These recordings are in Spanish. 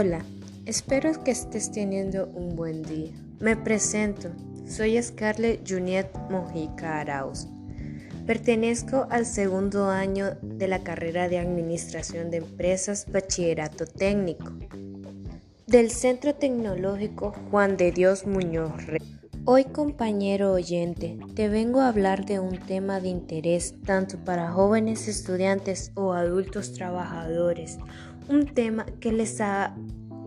Hola, espero que estés teniendo un buen día. Me presento, soy Scarlett Juniet Mojica Arauz. Pertenezco al segundo año de la carrera de Administración de Empresas Bachillerato Técnico del Centro Tecnológico Juan de Dios Muñoz. Hoy, compañero oyente, te vengo a hablar de un tema de interés tanto para jóvenes estudiantes o adultos trabajadores, un tema que les,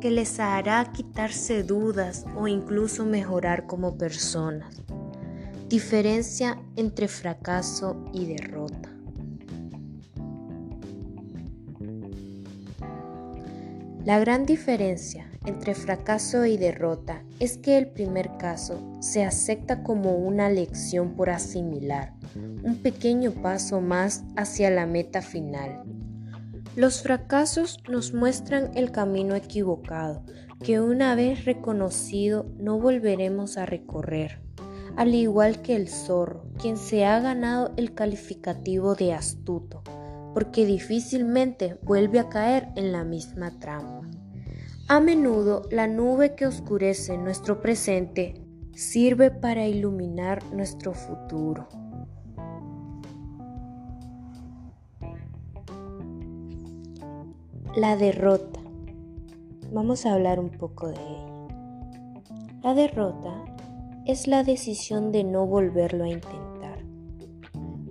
que les hará quitarse dudas o incluso mejorar como personas. Diferencia entre fracaso y derrota. La gran diferencia entre fracaso y derrota es que el primer caso se acepta como una lección por asimilar, un pequeño paso más hacia la meta final. Los fracasos nos muestran el camino equivocado que una vez reconocido no volveremos a recorrer, al igual que el zorro, quien se ha ganado el calificativo de astuto, porque difícilmente vuelve a caer en la misma trampa. A menudo la nube que oscurece nuestro presente sirve para iluminar nuestro futuro. La derrota. Vamos a hablar un poco de ella. La derrota es la decisión de no volverlo a intentar.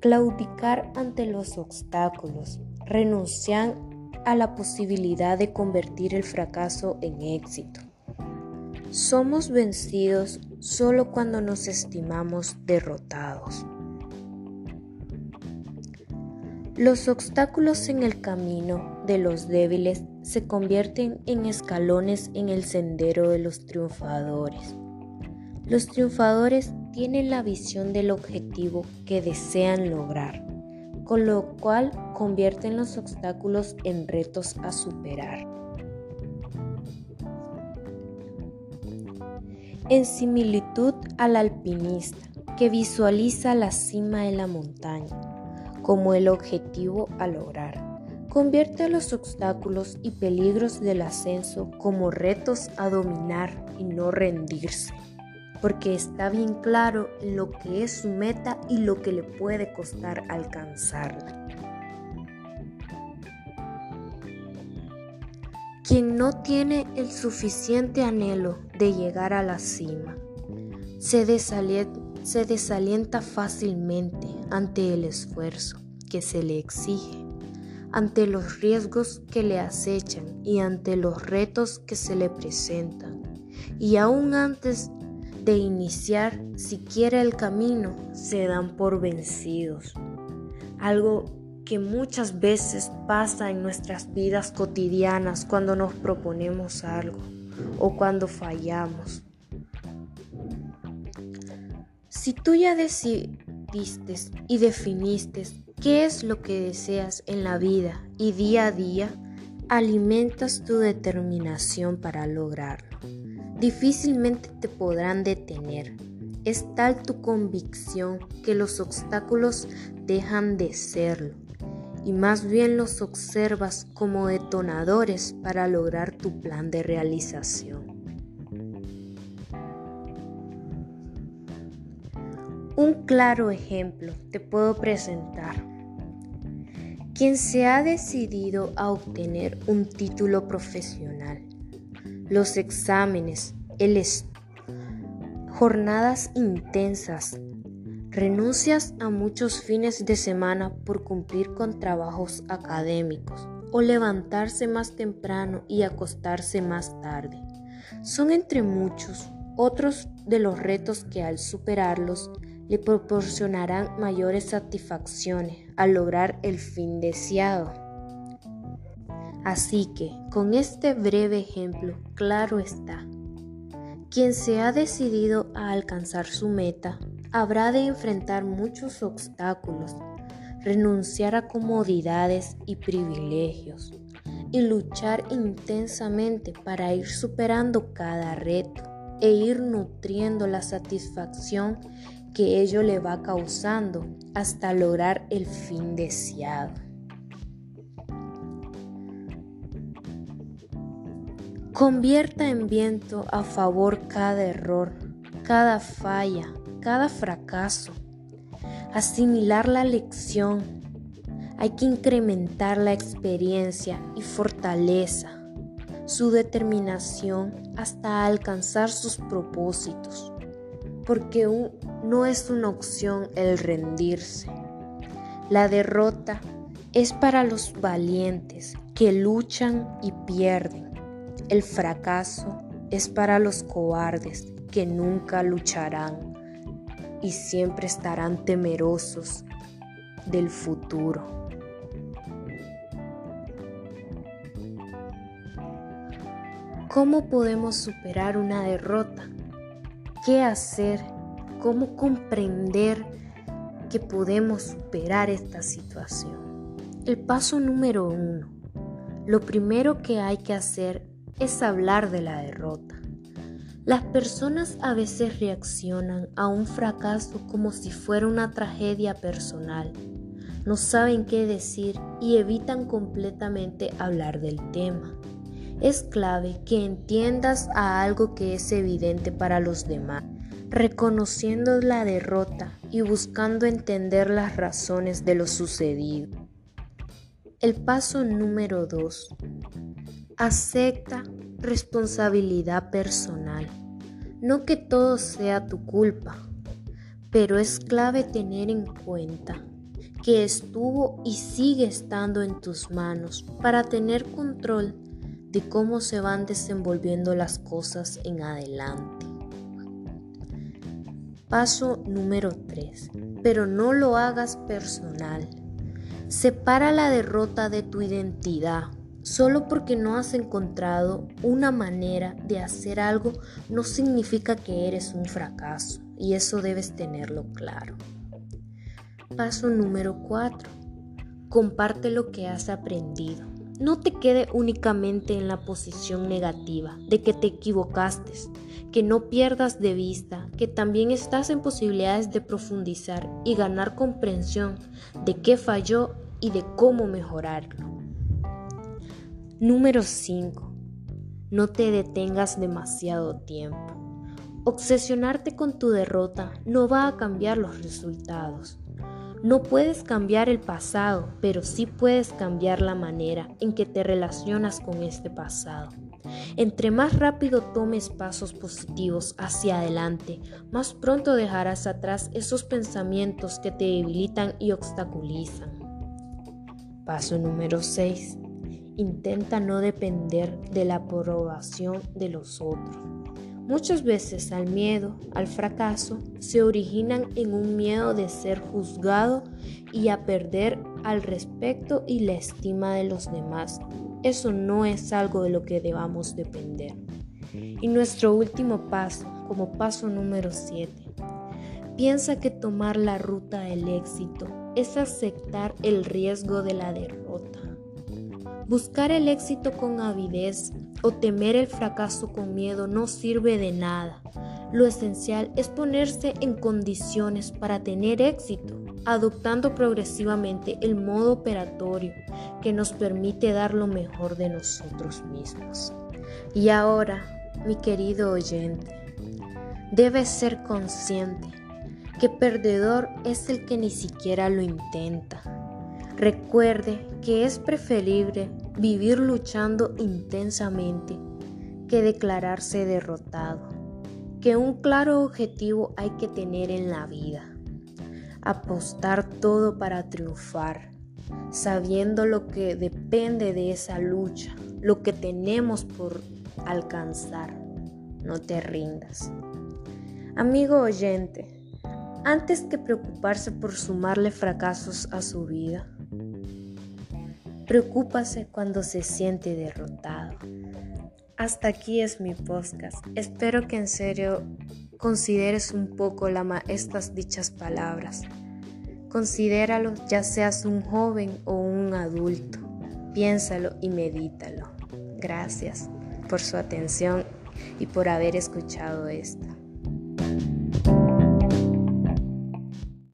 Claudicar ante los obstáculos, renunciar a la posibilidad de convertir el fracaso en éxito. Somos vencidos solo cuando nos estimamos derrotados. Los obstáculos en el camino de los débiles se convierten en escalones en el sendero de los triunfadores. Los triunfadores tienen la visión del objetivo que desean lograr con lo cual convierten los obstáculos en retos a superar. En similitud al alpinista que visualiza la cima de la montaña como el objetivo a lograr, convierte los obstáculos y peligros del ascenso como retos a dominar y no rendirse porque está bien claro lo que es su meta y lo que le puede costar alcanzarla. Quien no tiene el suficiente anhelo de llegar a la cima, se desalienta, fácilmente ante el esfuerzo que se le exige, ante los riesgos que le acechan y ante los retos que se le presentan. Y aún antes de iniciar siquiera el camino se dan por vencidos. Algo que muchas veces pasa en nuestras vidas cotidianas cuando nos proponemos algo o cuando fallamos. Si tú ya decidiste y definiste qué es lo que deseas en la vida y día a día, alimentas tu determinación para lograrlo difícilmente te podrán detener. Es tal tu convicción que los obstáculos dejan de serlo y más bien los observas como detonadores para lograr tu plan de realización. Un claro ejemplo te puedo presentar. Quien se ha decidido a obtener un título profesional los exámenes, el jornadas intensas, renuncias a muchos fines de semana por cumplir con trabajos académicos o levantarse más temprano y acostarse más tarde. Son entre muchos otros de los retos que al superarlos le proporcionarán mayores satisfacciones al lograr el fin deseado. Así que, con este breve ejemplo, claro está, quien se ha decidido a alcanzar su meta habrá de enfrentar muchos obstáculos, renunciar a comodidades y privilegios y luchar intensamente para ir superando cada reto e ir nutriendo la satisfacción que ello le va causando hasta lograr el fin deseado. Convierta en viento a favor cada error, cada falla, cada fracaso. Asimilar la lección. Hay que incrementar la experiencia y fortaleza, su determinación hasta alcanzar sus propósitos, porque no es una opción el rendirse. La derrota es para los valientes que luchan y pierden. El fracaso es para los cobardes que nunca lucharán y siempre estarán temerosos del futuro. ¿Cómo podemos superar una derrota? ¿Qué hacer? ¿Cómo comprender que podemos superar esta situación? El paso número uno. Lo primero que hay que hacer es hablar de la derrota. Las personas a veces reaccionan a un fracaso como si fuera una tragedia personal. No saben qué decir y evitan completamente hablar del tema. Es clave que entiendas a algo que es evidente para los demás, reconociendo la derrota y buscando entender las razones de lo sucedido. El paso número 2. Acepta responsabilidad personal. No que todo sea tu culpa, pero es clave tener en cuenta que estuvo y sigue estando en tus manos para tener control de cómo se van desenvolviendo las cosas en adelante. Paso número 3. Pero no lo hagas personal. Separa la derrota de tu identidad. Solo porque no has encontrado una manera de hacer algo no significa que eres un fracaso y eso debes tenerlo claro. Paso número 4. Comparte lo que has aprendido. No te quede únicamente en la posición negativa de que te equivocaste, que no pierdas de vista que también estás en posibilidades de profundizar y ganar comprensión de qué falló y de cómo mejorarlo. Número 5. No te detengas demasiado tiempo. Obsesionarte con tu derrota no va a cambiar los resultados. No puedes cambiar el pasado, pero sí puedes cambiar la manera en que te relacionas con este pasado. Entre más rápido tomes pasos positivos hacia adelante, más pronto dejarás atrás esos pensamientos que te debilitan y obstaculizan. Paso número 6. Intenta no depender de la aprobación de los otros. Muchas veces al miedo, al fracaso, se originan en un miedo de ser juzgado y a perder al respeto y la estima de los demás. Eso no es algo de lo que debamos depender. Y nuestro último paso, como paso número 7, piensa que tomar la ruta del éxito es aceptar el riesgo de la derrota. Buscar el éxito con avidez o temer el fracaso con miedo no sirve de nada. Lo esencial es ponerse en condiciones para tener éxito, adoptando progresivamente el modo operatorio que nos permite dar lo mejor de nosotros mismos. Y ahora, mi querido oyente, debes ser consciente que perdedor es el que ni siquiera lo intenta. Recuerde que es preferible vivir luchando intensamente que declararse derrotado, que un claro objetivo hay que tener en la vida, apostar todo para triunfar, sabiendo lo que depende de esa lucha, lo que tenemos por alcanzar. No te rindas. Amigo oyente, antes que preocuparse por sumarle fracasos a su vida, Preocúpase cuando se siente derrotado. Hasta aquí es mi podcast. Espero que en serio consideres un poco la estas dichas palabras. Considéralo ya seas un joven o un adulto. Piénsalo y medítalo. Gracias por su atención y por haber escuchado esto.